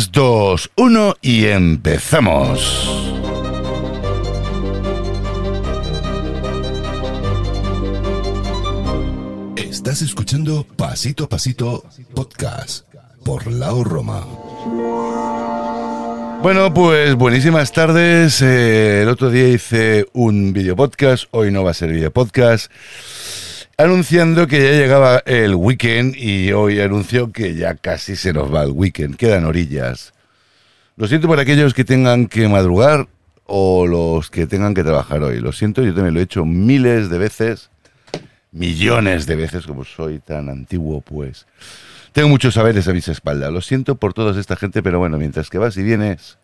3, 2, 1 y empezamos. Estás escuchando Pasito a Pasito Podcast por Lao Roma. Bueno, pues buenísimas tardes. Eh, el otro día hice un video podcast, hoy no va a ser video podcast, anunciando que ya llegaba el weekend y hoy anuncio que ya casi se nos va el weekend, quedan orillas. Lo siento por aquellos que tengan que madrugar o los que tengan que trabajar hoy. Lo siento, yo también lo he hecho miles de veces, millones de veces, como soy tan antiguo, pues. Tengo muchos saberes a mis espaldas. Lo siento por toda esta gente, pero bueno, mientras que vas y vienes,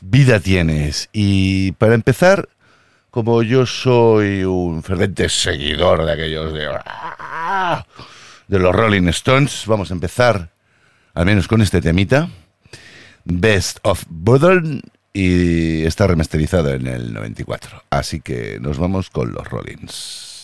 vida tienes. Y para empezar, como yo soy un ferviente seguidor de aquellos de, de los Rolling Stones, vamos a empezar al menos con este temita. Best of Modern y está remasterizado en el 94. Así que nos vamos con los Rollins.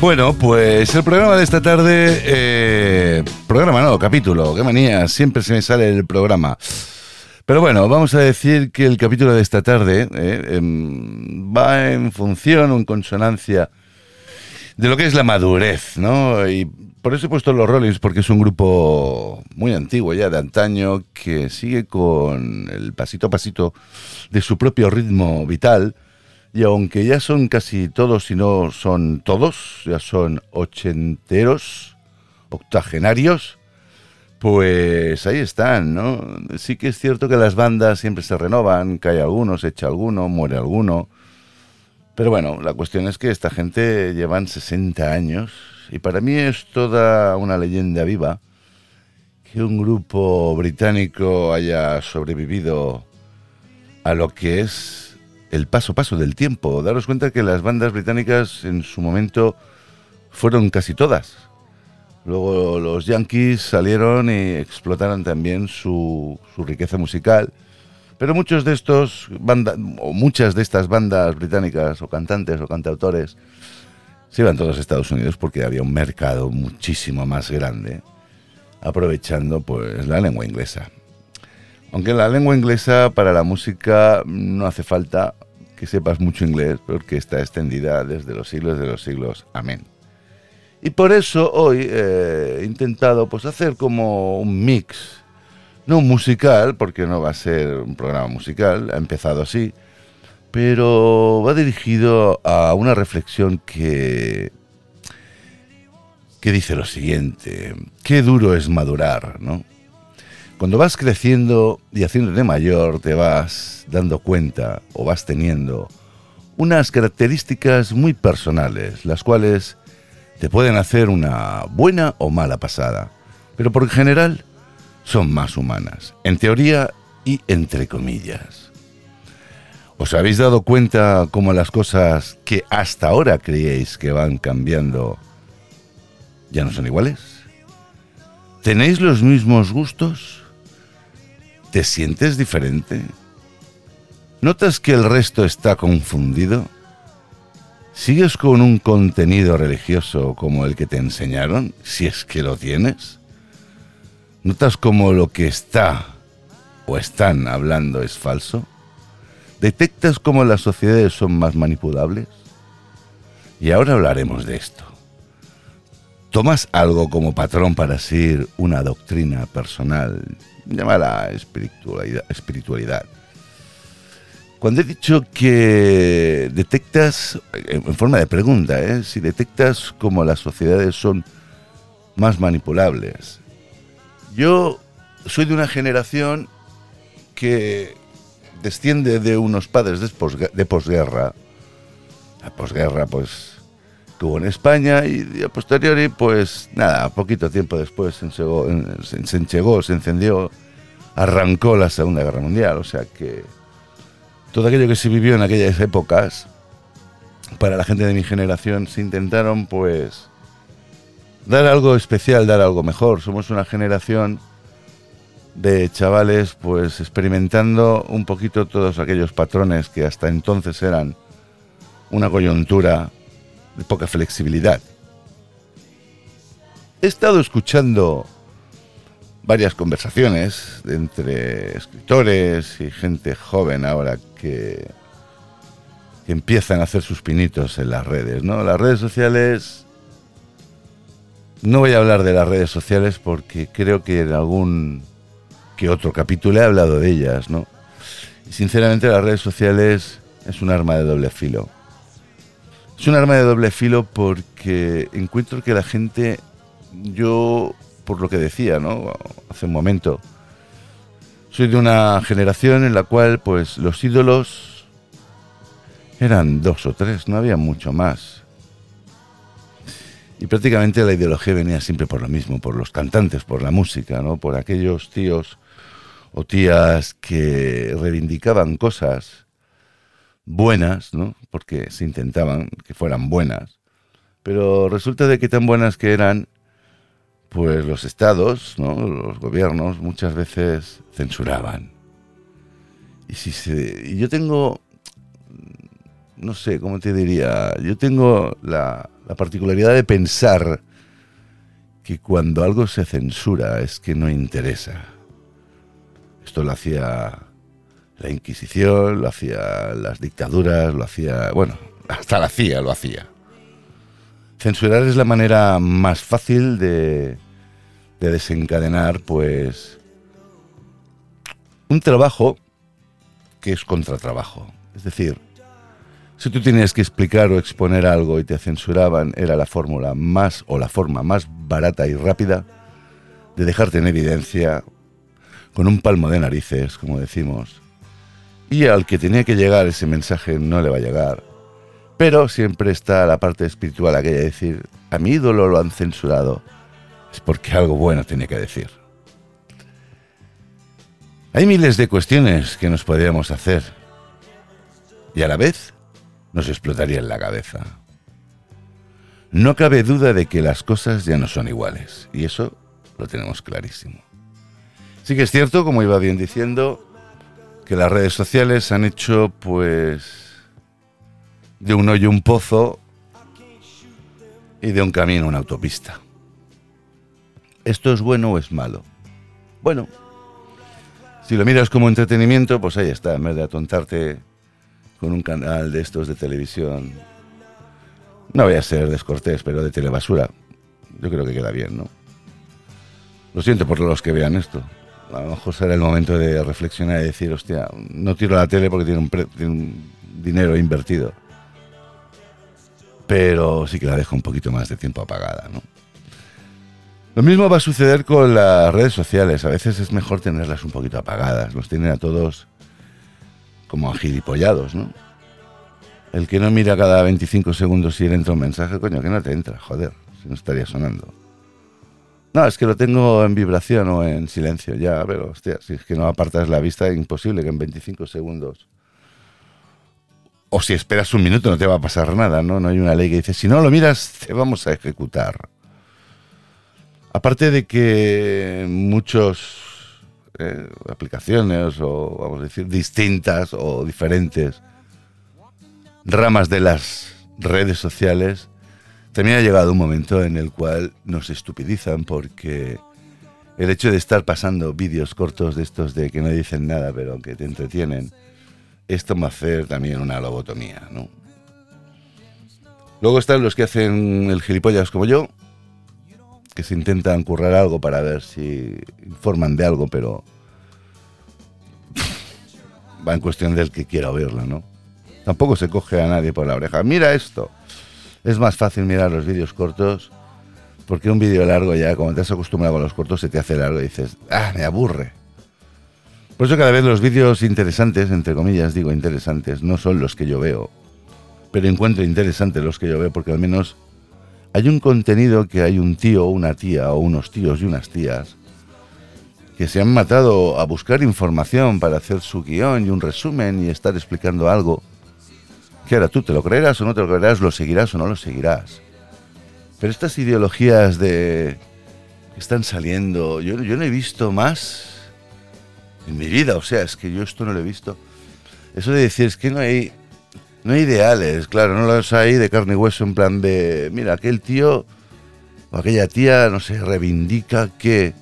Bueno, pues el programa de esta tarde, eh, programa no, capítulo, qué manía, siempre se me sale el programa. Pero bueno, vamos a decir que el capítulo de esta tarde eh, em, va en función o en consonancia de lo que es la madurez, ¿no? Y por eso he puesto los Rollins, porque es un grupo muy antiguo ya, de antaño, que sigue con el pasito a pasito de su propio ritmo vital. Y aunque ya son casi todos, si no son todos, ya son ochenteros, octogenarios, pues ahí están, ¿no? Sí que es cierto que las bandas siempre se renovan, cae alguno, se echa alguno, muere alguno. Pero bueno, la cuestión es que esta gente llevan 60 años y para mí es toda una leyenda viva que un grupo británico haya sobrevivido a lo que es el paso a paso del tiempo. Daros cuenta que las bandas británicas en su momento fueron casi todas. Luego los Yankees salieron y explotaron también su, su riqueza musical. Pero muchos de estos bandas, o muchas de estas bandas británicas, o cantantes o cantautores, se iban todos a Estados Unidos porque había un mercado muchísimo más grande, aprovechando pues la lengua inglesa. Aunque la lengua inglesa para la música no hace falta que sepas mucho inglés porque está extendida desde los siglos de los siglos. Amén. Y por eso hoy eh, he intentado pues hacer como un mix, no musical, porque no va a ser un programa musical, ha empezado así, pero va dirigido a una reflexión que que dice lo siguiente, qué duro es madurar, ¿no? Cuando vas creciendo y haciéndote mayor, te vas dando cuenta o vas teniendo unas características muy personales, las cuales te pueden hacer una buena o mala pasada, pero por general son más humanas, en teoría y entre comillas. ¿Os habéis dado cuenta cómo las cosas que hasta ahora creíais que van cambiando ya no son iguales? ¿Tenéis los mismos gustos? ¿Te sientes diferente? ¿Notas que el resto está confundido? ¿Sigues con un contenido religioso como el que te enseñaron, si es que lo tienes? ¿Notas como lo que está o están hablando es falso? ¿Detectas cómo las sociedades son más manipulables? Y ahora hablaremos de esto. ¿Tomas algo como patrón para seguir una doctrina personal llámala espiritualidad, espiritualidad. Cuando he dicho que detectas, en forma de pregunta, ¿eh? si detectas como las sociedades son más manipulables. Yo soy de una generación que desciende de unos padres de posguerra. La posguerra, pues, tuvo en España y a posteriori, pues nada, poquito tiempo después se enchegó, se se encendió, arrancó la Segunda Guerra Mundial. O sea que todo aquello que se vivió en aquellas épocas, para la gente de mi generación, se intentaron pues dar algo especial, dar algo mejor. Somos una generación de chavales pues experimentando un poquito todos aquellos patrones que hasta entonces eran una coyuntura poca flexibilidad. He estado escuchando varias conversaciones entre escritores y gente joven ahora que, que empiezan a hacer sus pinitos en las redes, ¿no? Las redes sociales... No voy a hablar de las redes sociales porque creo que en algún que otro capítulo he hablado de ellas, ¿no? Y sinceramente las redes sociales es un arma de doble filo. Es un arma de doble filo porque encuentro que la gente, yo, por lo que decía, ¿no? Hace un momento, soy de una generación en la cual, pues, los ídolos eran dos o tres, no había mucho más. Y prácticamente la ideología venía siempre por lo mismo, por los cantantes, por la música, ¿no? Por aquellos tíos o tías que reivindicaban cosas buenas, ¿no? Porque se intentaban que fueran buenas. Pero resulta de que tan buenas que eran, pues los estados, ¿no? Los gobiernos muchas veces censuraban. Y si se, yo tengo, no sé, ¿cómo te diría? Yo tengo la, la particularidad de pensar que cuando algo se censura es que no interesa. Esto lo hacía la Inquisición, lo hacía las dictaduras, lo hacía, bueno, hasta la CIA lo hacía. Censurar es la manera más fácil de, de desencadenar, pues, un trabajo que es contratrabajo. Es decir, si tú tenías que explicar o exponer algo y te censuraban, era la fórmula más o la forma más barata y rápida de dejarte en evidencia con un palmo de narices, como decimos. Y al que tenía que llegar ese mensaje no le va a llegar. Pero siempre está la parte espiritual aquella de decir, a mi ídolo lo han censurado, es porque algo bueno tiene que decir. Hay miles de cuestiones que nos podríamos hacer y a la vez nos explotaría en la cabeza. No cabe duda de que las cosas ya no son iguales y eso lo tenemos clarísimo. Sí que es cierto, como iba bien diciendo, que las redes sociales han hecho pues de un hoyo un pozo y de un camino una autopista. ¿Esto es bueno o es malo? Bueno, si lo miras como entretenimiento, pues ahí está, en vez de atontarte con un canal de estos de televisión. No voy a ser descortés, pero de telebasura. Yo creo que queda bien, ¿no? Lo siento por los que vean esto. A lo mejor será el momento de reflexionar y decir, hostia, no tiro la tele porque tiene un, pre- tiene un dinero invertido. Pero sí que la dejo un poquito más de tiempo apagada, ¿no? Lo mismo va a suceder con las redes sociales. A veces es mejor tenerlas un poquito apagadas. Los tienen a todos como agilipollados, ¿no? El que no mira cada 25 segundos si le entra un mensaje, coño, que no te entra, joder, si no estaría sonando. No, es que lo tengo en vibración o en silencio, ya, pero hostia, si es que no apartas la vista, imposible que en 25 segundos. O si esperas un minuto no te va a pasar nada, ¿no? No hay una ley que dice, si no lo miras, te vamos a ejecutar. Aparte de que muchos eh, aplicaciones o vamos a decir distintas o diferentes ramas de las redes sociales, también ha llegado un momento en el cual nos estupidizan porque el hecho de estar pasando vídeos cortos de estos de que no dicen nada pero que te entretienen, esto me hacer también una lobotomía, ¿no? Luego están los que hacen el gilipollas como yo, que se intentan currar algo para ver si informan de algo, pero va en cuestión del que quiera oírlo, ¿no? Tampoco se coge a nadie por la oreja. Mira esto. Es más fácil mirar los vídeos cortos porque un vídeo largo ya, como te has acostumbrado a los cortos, se te hace largo y dices, ah, me aburre. Por eso cada vez los vídeos interesantes, entre comillas digo interesantes, no son los que yo veo, pero encuentro interesantes los que yo veo porque al menos hay un contenido que hay un tío o una tía o unos tíos y unas tías que se han matado a buscar información para hacer su guion y un resumen y estar explicando algo que ahora tú te lo creerás o no te lo creerás, lo seguirás o no lo seguirás. Pero estas ideologías de que están saliendo, yo, yo no he visto más en mi vida, o sea, es que yo esto no lo he visto. Eso de decir, es que no hay, no hay ideales, claro, no los hay de carne y hueso en plan de, mira, aquel tío o aquella tía, no sé, reivindica que...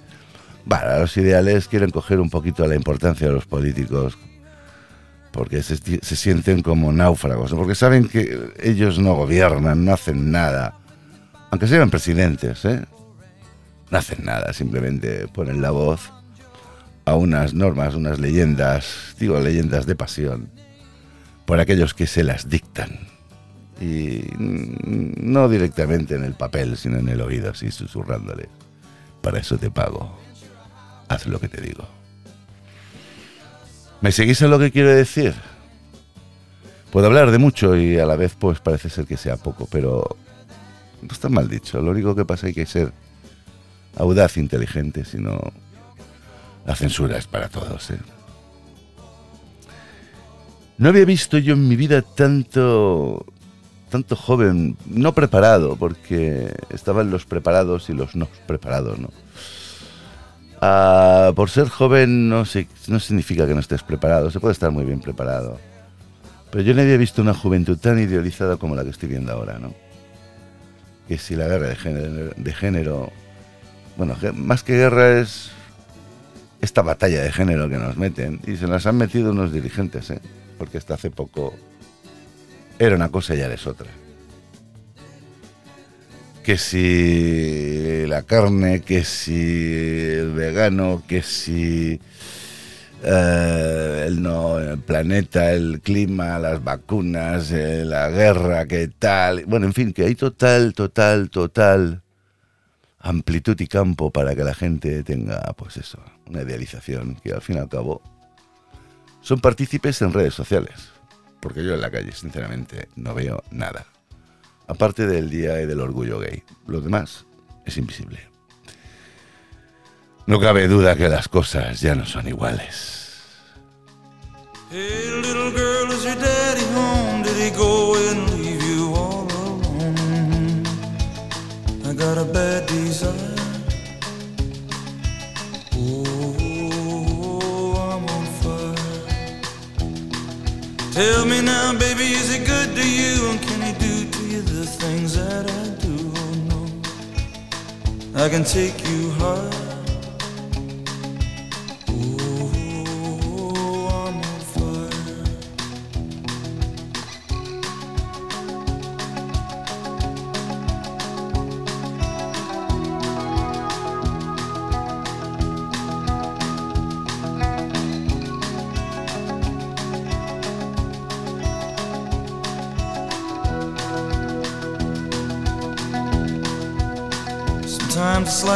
Bueno, los ideales quieren coger un poquito la importancia de los políticos, porque se, sienten como náufragos, porque saben que ellos no gobiernan, no hacen nada, aunque sean presidentes, ¿eh? no hacen nada, simplemente ponen la voz a unas normas, unas leyendas, digo leyendas de pasión, por aquellos que se las dictan. Y no directamente en el papel, sino en el oído, así susurrándole. Para eso te pago. Haz lo que te digo. ¿Me seguís en lo que quiero decir? Puedo hablar de mucho y a la vez pues parece ser que sea poco, pero no está mal dicho. Lo único que pasa es que hay que ser audaz, inteligente, si no la censura es para todos. ¿eh? No había visto yo en mi vida tanto, tanto joven, no preparado, porque estaban los preparados y los no preparados, ¿no? Ah, por ser joven no, no significa que no estés preparado, se puede estar muy bien preparado. Pero yo no había visto una juventud tan idealizada como la que estoy viendo ahora, ¿no? que si la guerra de género, bueno, más que guerra es esta batalla de género que nos meten y se las han metido unos dirigentes, ¿eh? porque hasta hace poco era una cosa y ahora es otra. Que si la carne, que si el vegano, que si eh, el, no, el planeta, el clima, las vacunas, eh, la guerra, que tal. Bueno, en fin, que hay total, total, total amplitud y campo para que la gente tenga, pues eso, una idealización que al fin y al cabo son partícipes en redes sociales. Porque yo en la calle, sinceramente, no veo nada. Aparte del día y del orgullo gay. Lo demás es invisible. No cabe duda que las cosas ya no son iguales. Hey, little girl, is your daddy home? Did he go and leave you all alone? I got a bad I can take you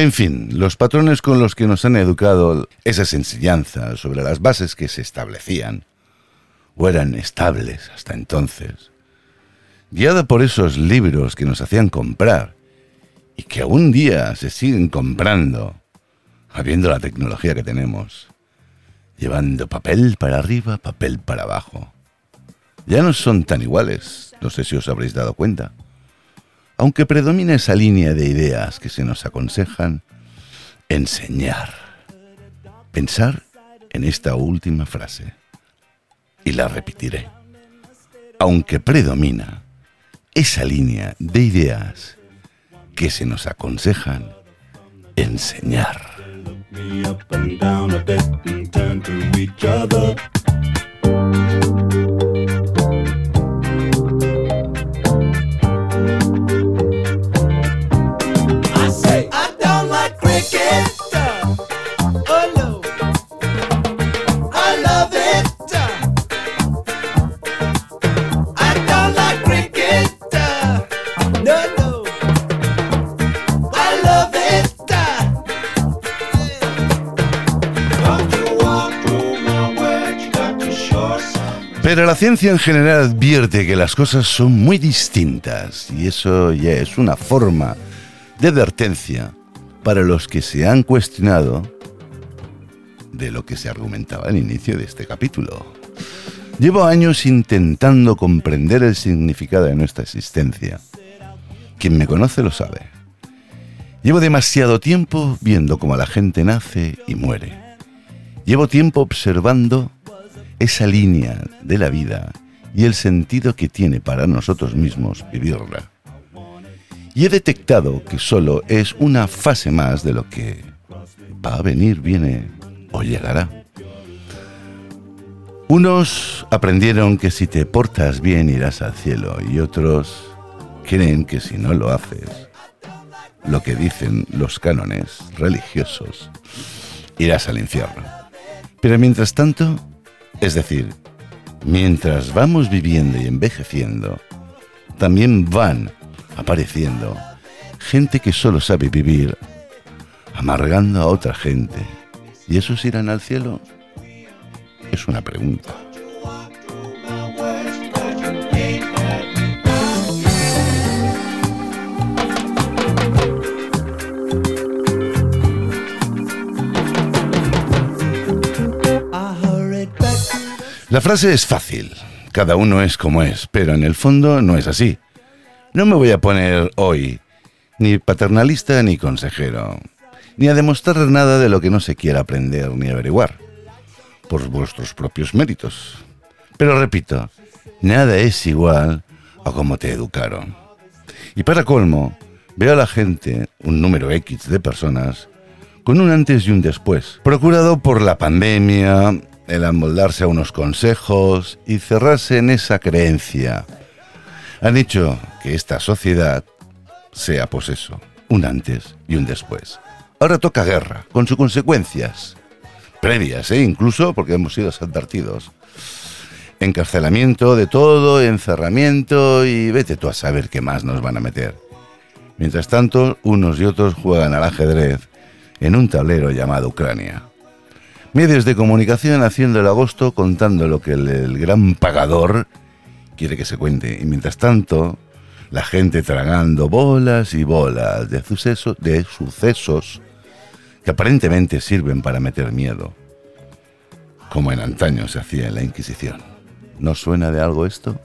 En fin, los patrones con los que nos han educado esas enseñanzas sobre las bases que se establecían, o eran estables hasta entonces, guiada por esos libros que nos hacían comprar y que aún día se siguen comprando, habiendo la tecnología que tenemos, llevando papel para arriba, papel para abajo. Ya no son tan iguales, no sé si os habréis dado cuenta aunque predomina esa línea de ideas que se nos aconsejan enseñar. Pensar en esta última frase. Y la repetiré. Aunque predomina esa línea de ideas que se nos aconsejan enseñar. Pero la ciencia en general advierte que las cosas son muy distintas y eso ya es una forma de advertencia para los que se han cuestionado de lo que se argumentaba al inicio de este capítulo. Llevo años intentando comprender el significado de nuestra existencia. Quien me conoce lo sabe. Llevo demasiado tiempo viendo cómo la gente nace y muere. Llevo tiempo observando esa línea de la vida y el sentido que tiene para nosotros mismos vivirla. Y he detectado que solo es una fase más de lo que va a venir, viene o llegará. Unos aprendieron que si te portas bien irás al cielo y otros creen que si no lo haces, lo que dicen los cánones religiosos, irás al infierno. Pero mientras tanto, es decir, mientras vamos viviendo y envejeciendo, también van apareciendo gente que solo sabe vivir amargando a otra gente. ¿Y esos irán al cielo? Es una pregunta. La frase es fácil, cada uno es como es, pero en el fondo no es así. No me voy a poner hoy ni paternalista ni consejero, ni a demostrar nada de lo que no se quiera aprender ni averiguar, por vuestros propios méritos. Pero repito, nada es igual a como te educaron. Y para colmo, veo a la gente, un número X de personas, con un antes y un después, procurado por la pandemia, el amoldarse a unos consejos y cerrarse en esa creencia. Han hecho que esta sociedad sea pues un antes y un después. Ahora toca guerra, con sus consecuencias, previas, ¿eh? incluso porque hemos sido advertidos. Encarcelamiento de todo, encerramiento y vete tú a saber qué más nos van a meter. Mientras tanto, unos y otros juegan al ajedrez en un tablero llamado Ucrania. Medios de comunicación haciendo el agosto contando lo que el, gran pagador quiere que se cuente. Y mientras tanto, la gente tragando bolas y bolas de sucesos, de sucesos que aparentemente sirven para meter miedo, como en antaño se hacía en la Inquisición. ¿No suena de algo esto?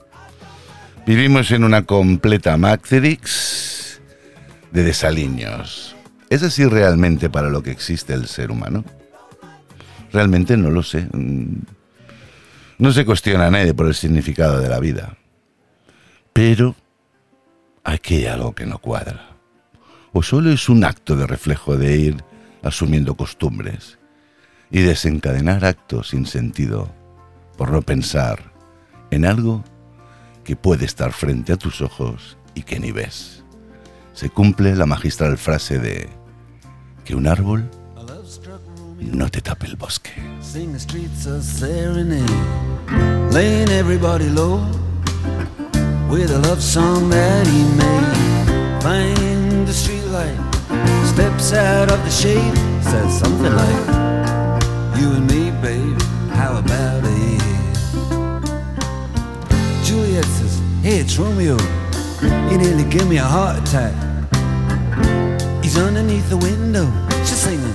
Vivimos en una completa Matrix de desaliños. ¿Es así realmente para lo que existe el ser humano? Realmente no lo sé. Mm, No se cuestiona a nadie por el significado de la vida. Pero aquí hay algo que no cuadra. O solo es un acto de reflejo de ir asumiendo costumbres y desencadenar actos sin sentido por no pensar en algo que puede estar frente a tus ojos y que ni ves. Se cumple la magistral frase de que un árbol no te tape el bosque. Sing the streets a serenade, laying everybody low with a love song that he made. Find the streetlight, steps out of the shade, says something like, "You and me, babe, how about it?" Juliet says, "Hey, it's Romeo. He nearly gave me a heart attack." He's underneath the window. She's singing,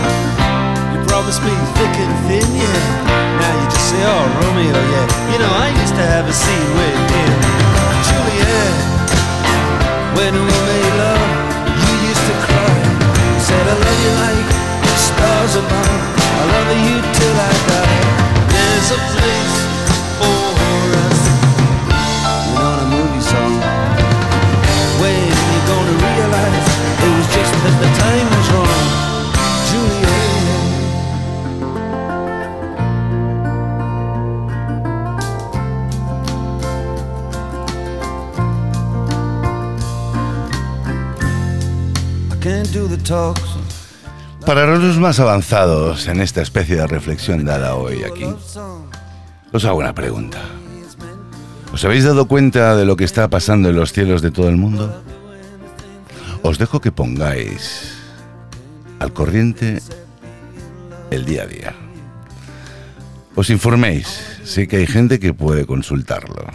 Promised me thick and thin, yeah. Now you just say, oh, Romeo, yeah. You know, I used to have a scene with him. Juliet, when we made love, you used to cry. Said, I love you like the stars above. I love you till I die. There's a place Para los más avanzados en esta especie de reflexión dada hoy aquí, os hago una pregunta. ¿Os habéis dado cuenta de lo que está pasando en los cielos de todo el mundo? Os dejo que pongáis al corriente el día a día. Os informéis, sé que hay gente que puede consultarlo.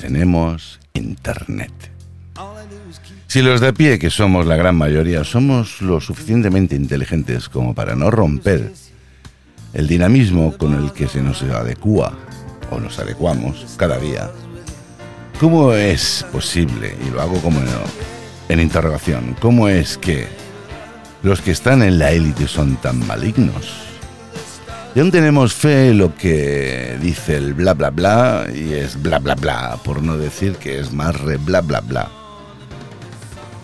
Tenemos internet. Si los de a pie, que somos la gran mayoría, somos lo suficientemente inteligentes como para no romper el dinamismo con el que se nos adecua o nos adecuamos cada día, ¿cómo es posible, y lo hago como en, en interrogación, cómo es que los que están en la élite son tan malignos? Y aún tenemos fe en lo que dice el bla bla bla y es bla bla bla, por no decir que es más re bla bla bla.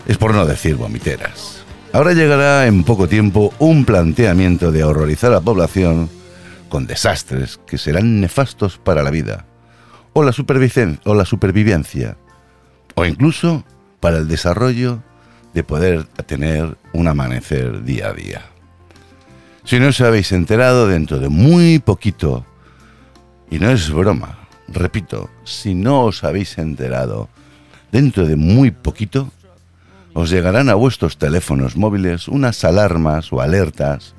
Es por no decir vomiteras. Ahora llegará en poco tiempo un planteamiento de horrorizar a la población con desastres que serán nefastos para la vida, o la, o la supervivencia, o incluso para el desarrollo de poder tener un amanecer día a día. Si no os habéis enterado, dentro de muy poquito, y no es broma, repito, si no os habéis enterado, dentro de muy poquito, os llegarán a vuestros teléfonos móviles unas alarmas o alertas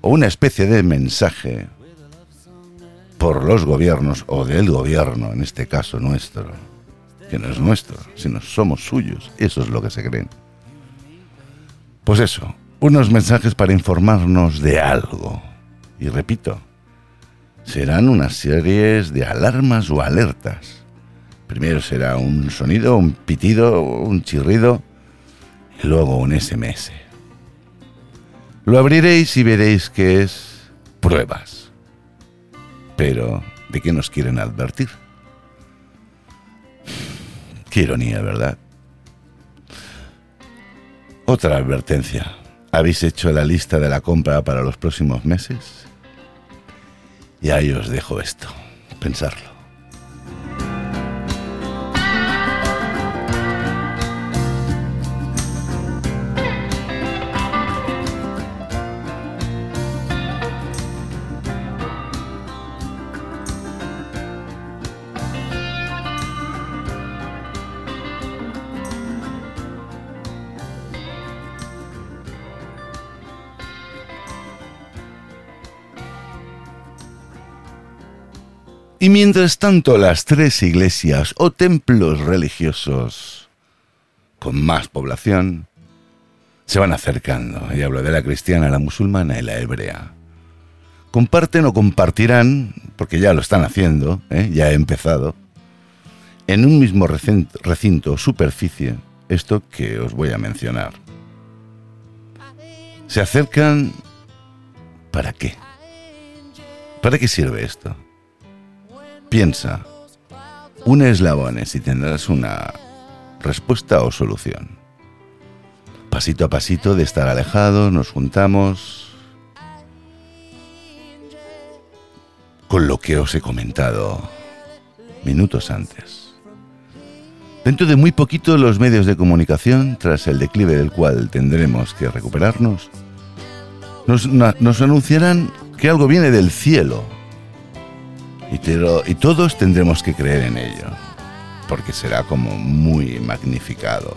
o una especie de mensaje por los gobiernos o del gobierno, en este caso nuestro, que no es nuestro, sino somos suyos, eso es lo que se creen. Pues eso, unos mensajes para informarnos de algo. Y repito, serán unas series de alarmas o alertas. Primero será un sonido, un pitido, un chirrido y luego un SMS. Lo abriréis y veréis que es pruebas. Pero, ¿de qué nos quieren advertir? Qué ironía, ¿verdad? Otra advertencia. ¿Habéis hecho la lista de la compra para los próximos meses? Y ahí os dejo esto. Pensarlo. Y mientras tanto, las tres iglesias o templos religiosos con más población se van acercando. Y hablo de la cristiana, la musulmana y la hebrea. Comparten o compartirán, porque ya lo están haciendo, ¿eh? ya he empezado, en un mismo recin- recinto o superficie, esto que os voy a mencionar. Se acercan... ¿Para qué? ¿Para qué sirve esto? Piensa, un eslabones y tendrás una respuesta o solución. Pasito a pasito de estar alejados, nos juntamos con lo que os he comentado minutos antes. Dentro de muy poquito los medios de comunicación, tras el declive del cual tendremos que recuperarnos, nos, nos anunciarán que algo viene del cielo y, todos tendremos que creer en ello, porque será como muy magnificado.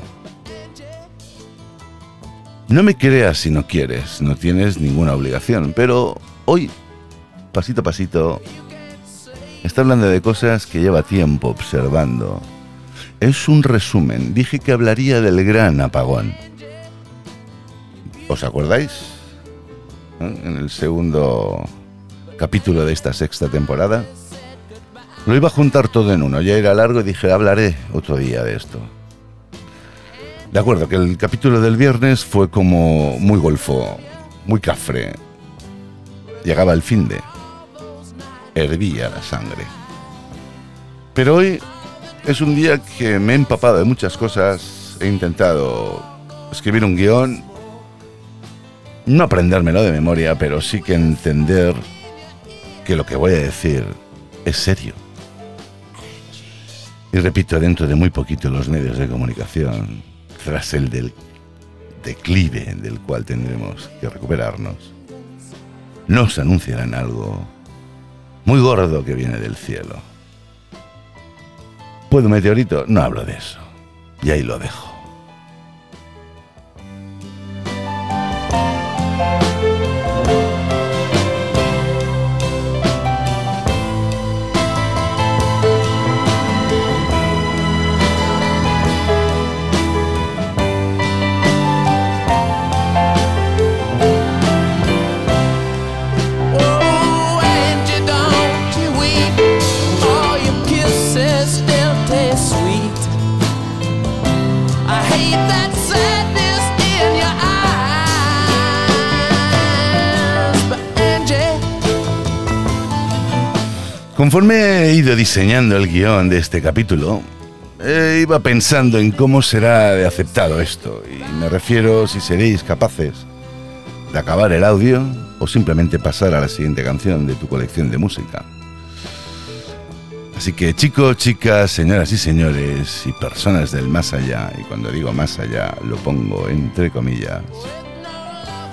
No me creas si no quieres, no tienes ninguna obligación, pero hoy, pasito a pasito, está hablando de cosas que lleva tiempo observando. Es un resumen, dije que hablaría del gran apagón. ¿Os acordáis? En el segundo capítulo de esta sexta temporada. Lo iba a juntar todo en uno, ya era largo y dije, hablaré otro día de esto. De acuerdo, que el capítulo del viernes fue como muy golfo, muy cafre. Llegaba el fin de... Hervía la sangre. Pero hoy es un día que me he empapado de muchas cosas. He intentado escribir un guion. No aprendérmelo de memoria, pero sí que entender que lo que voy a decir es serio. Y repito, dentro de muy poquito los medios de comunicación, tras el del declive del cual tendremos que recuperarnos, nos anunciarán algo muy gordo que viene del cielo. ¿Puedo meteorito? No hablo de eso. Y ahí lo dejo. Conforme he ido diseñando el guion de este capítulo, eh, iba pensando en cómo será de aceptado esto. Y me refiero si seréis capaces de acabar el audio o simplemente pasar a la siguiente canción de tu colección de música. Así que chicos, chicas, señoras y señores y personas del más allá, y cuando digo más allá lo pongo entre comillas,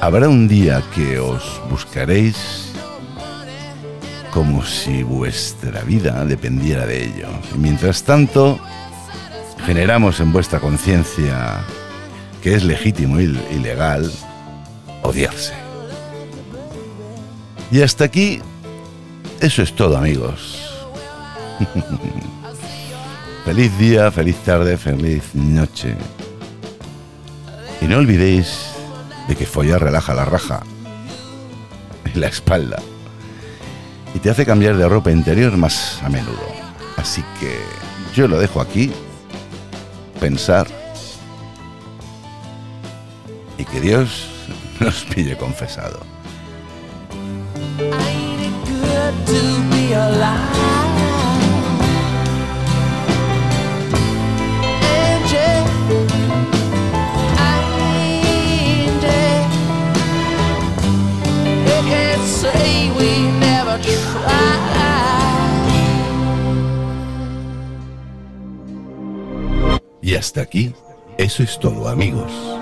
habrá un día que os buscaréis como si vuestra vida dependiera de ello. Y mientras tanto, generamos en vuestra conciencia que es legítimo y legal odiarse. Y hasta aquí, eso es todo amigos. feliz día, feliz tarde, feliz noche. Y no olvidéis de que follar relaja la raja y la espalda y te hace cambiar de ropa interior más a menudo. Así que yo lo dejo aquí, pensar y que Dios nos pille confesado. Y hasta aquí, eso es todo amigos.